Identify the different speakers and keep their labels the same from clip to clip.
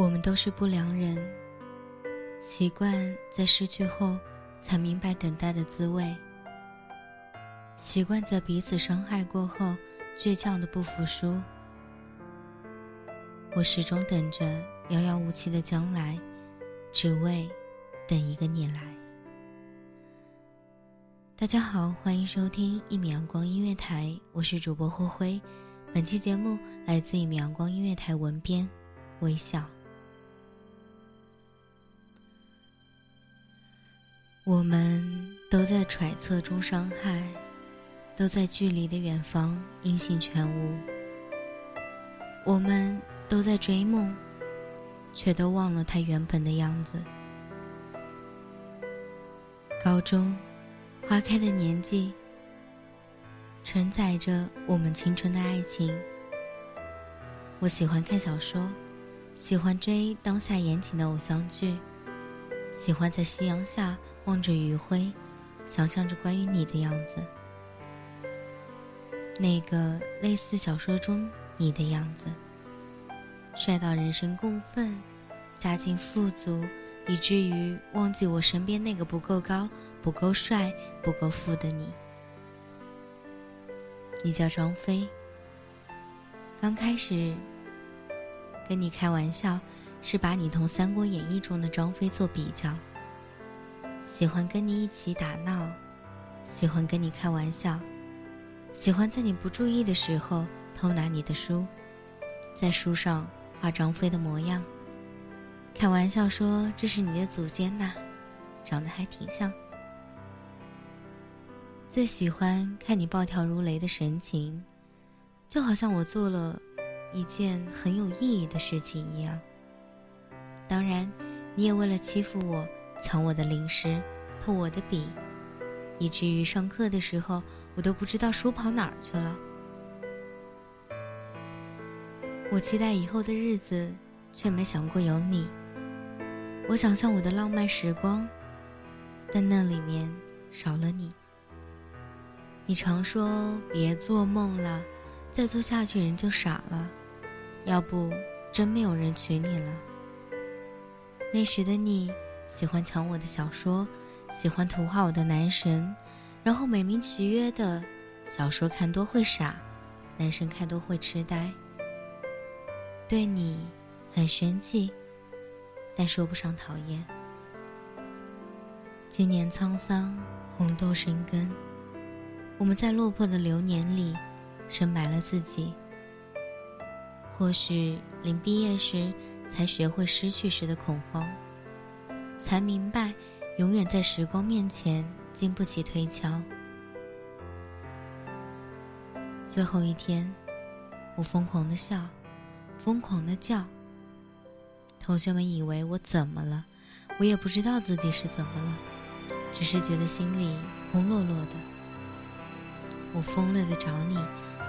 Speaker 1: 我们都是不良人，习惯在失去后才明白等待的滋味，习惯在彼此伤害过后倔强的不服输。我始终等着遥遥无期的将来，只为等一个你来。大家好，欢迎收听一米阳光音乐台，我是主播霍辉。本期节目来自一米阳光音乐台文编微笑。我们都在揣测中伤害，都在距离的远方音信全无。我们都在追梦，却都忘了它原本的样子。高中，花开的年纪，承载着我们青春的爱情。我喜欢看小说，喜欢追当下言情的偶像剧。喜欢在夕阳下望着余晖，想象着关于你的样子，那个类似小说中你的样子，帅到人神共愤，家境富足，以至于忘记我身边那个不够高、不够帅、不够富的你。你叫张飞。刚开始跟你开玩笑。是把你同《三国演义》中的张飞做比较，喜欢跟你一起打闹，喜欢跟你开玩笑，喜欢在你不注意的时候偷拿你的书，在书上画张飞的模样，开玩笑说这是你的祖先呐，长得还挺像。最喜欢看你暴跳如雷的神情，就好像我做了一件很有意义的事情一样。当然，你也为了欺负我，抢我的零食，偷我的笔，以至于上课的时候，我都不知道书跑哪儿去了。我期待以后的日子，却没想过有你。我想象我的浪漫时光，但那里面少了你。你常说别做梦了，再做下去人就傻了，要不真没有人娶你了。那时的你，喜欢抢我的小说，喜欢图画我的男神，然后美名其曰的，小说看多会傻，男神看多会痴呆。对你很生气，但说不上讨厌。今年沧桑，红豆生根，我们在落魄的流年里，深埋了自己。或许临毕业时。才学会失去时的恐慌，才明白，永远在时光面前经不起推敲。最后一天，我疯狂的笑，疯狂的叫。同学们以为我怎么了，我也不知道自己是怎么了，只是觉得心里空落落的。我疯了的找你，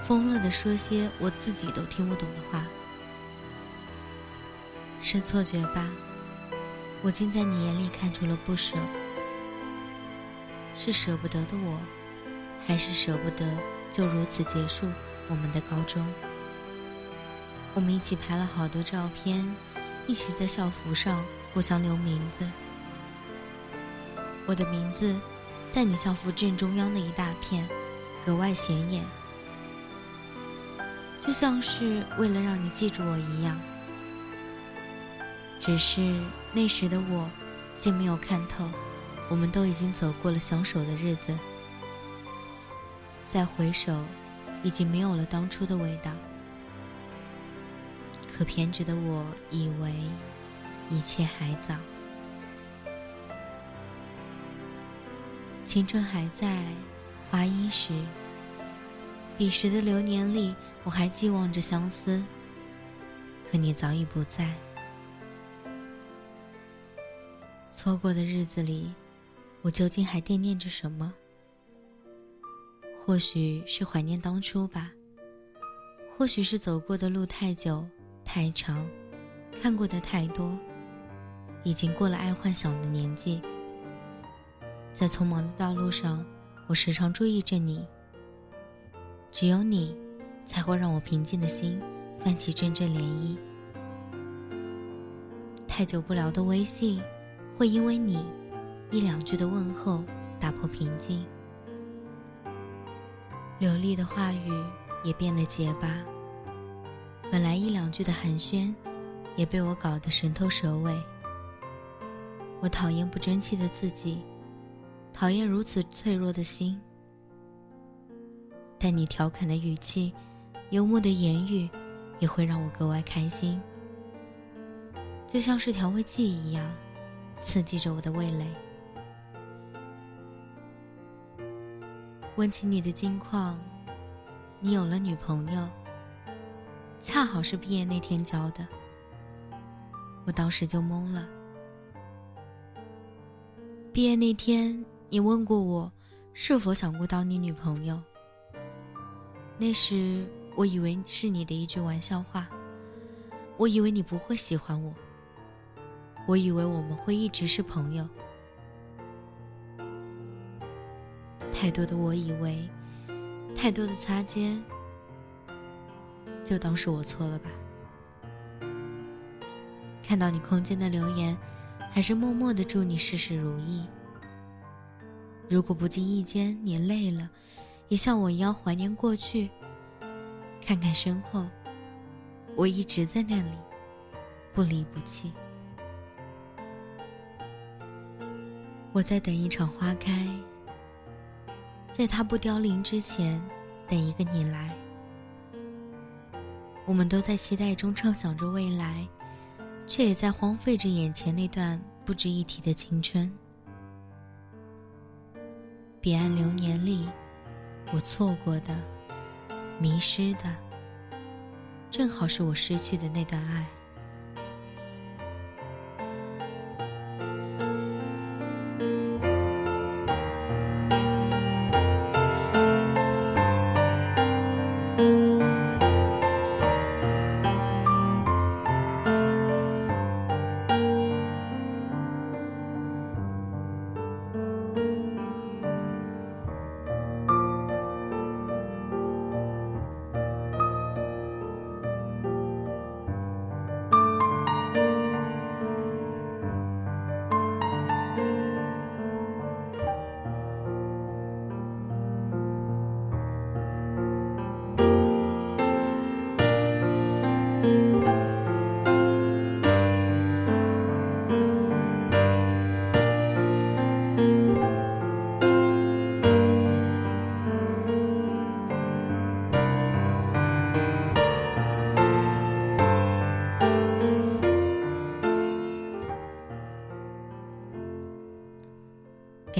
Speaker 1: 疯了的说些我自己都听不懂的话。是错觉吧？我竟在你眼里看出了不舍，是舍不得的我，还是舍不得就如此结束我们的高中？我们一起拍了好多照片，一起在校服上互相留名字。我的名字在你校服正中央的一大片，格外显眼，就像是为了让你记住我一样。只是那时的我，竟没有看透，我们都已经走过了相守的日子，再回首，已经没有了当初的味道。可偏执的我以为一切还早，青春还在，花衣时，彼时的流年里，我还寄望着相思。可你早已不在，错过的日子里，我究竟还惦念着什么？或许是怀念当初吧，或许是走过的路太久。太长，看过的太多，已经过了爱幻想的年纪。在匆忙的道路上，我时常注意着你。只有你，才会让我平静的心泛起阵阵涟漪。太久不聊的微信，会因为你一两句的问候打破平静。流利的话语也变得结巴。本来一两句的寒暄，也被我搞得神头蛇尾。我讨厌不争气的自己，讨厌如此脆弱的心。但你调侃的语气，幽默的言语，也会让我格外开心，就像是调味剂一样，刺激着我的味蕾。问起你的近况，你有了女朋友。恰好是毕业那天交的，我当时就懵了。毕业那天，你问过我是否想过当你女朋友。那时我以为是你的一句玩笑话，我以为你不会喜欢我，我以为我们会一直是朋友。太多的我以为，太多的擦肩。就当是我错了吧。看到你空间的留言，还是默默的祝你事事如意。如果不经意间你累了，也像我一样怀念过去，看看身后，我一直在那里，不离不弃。我在等一场花开，在它不凋零之前，等一个你来。我们都在期待中畅想着未来，却也在荒废着眼前那段不值一提的青春。彼岸流年里，我错过的、迷失的，正好是我失去的那段爱。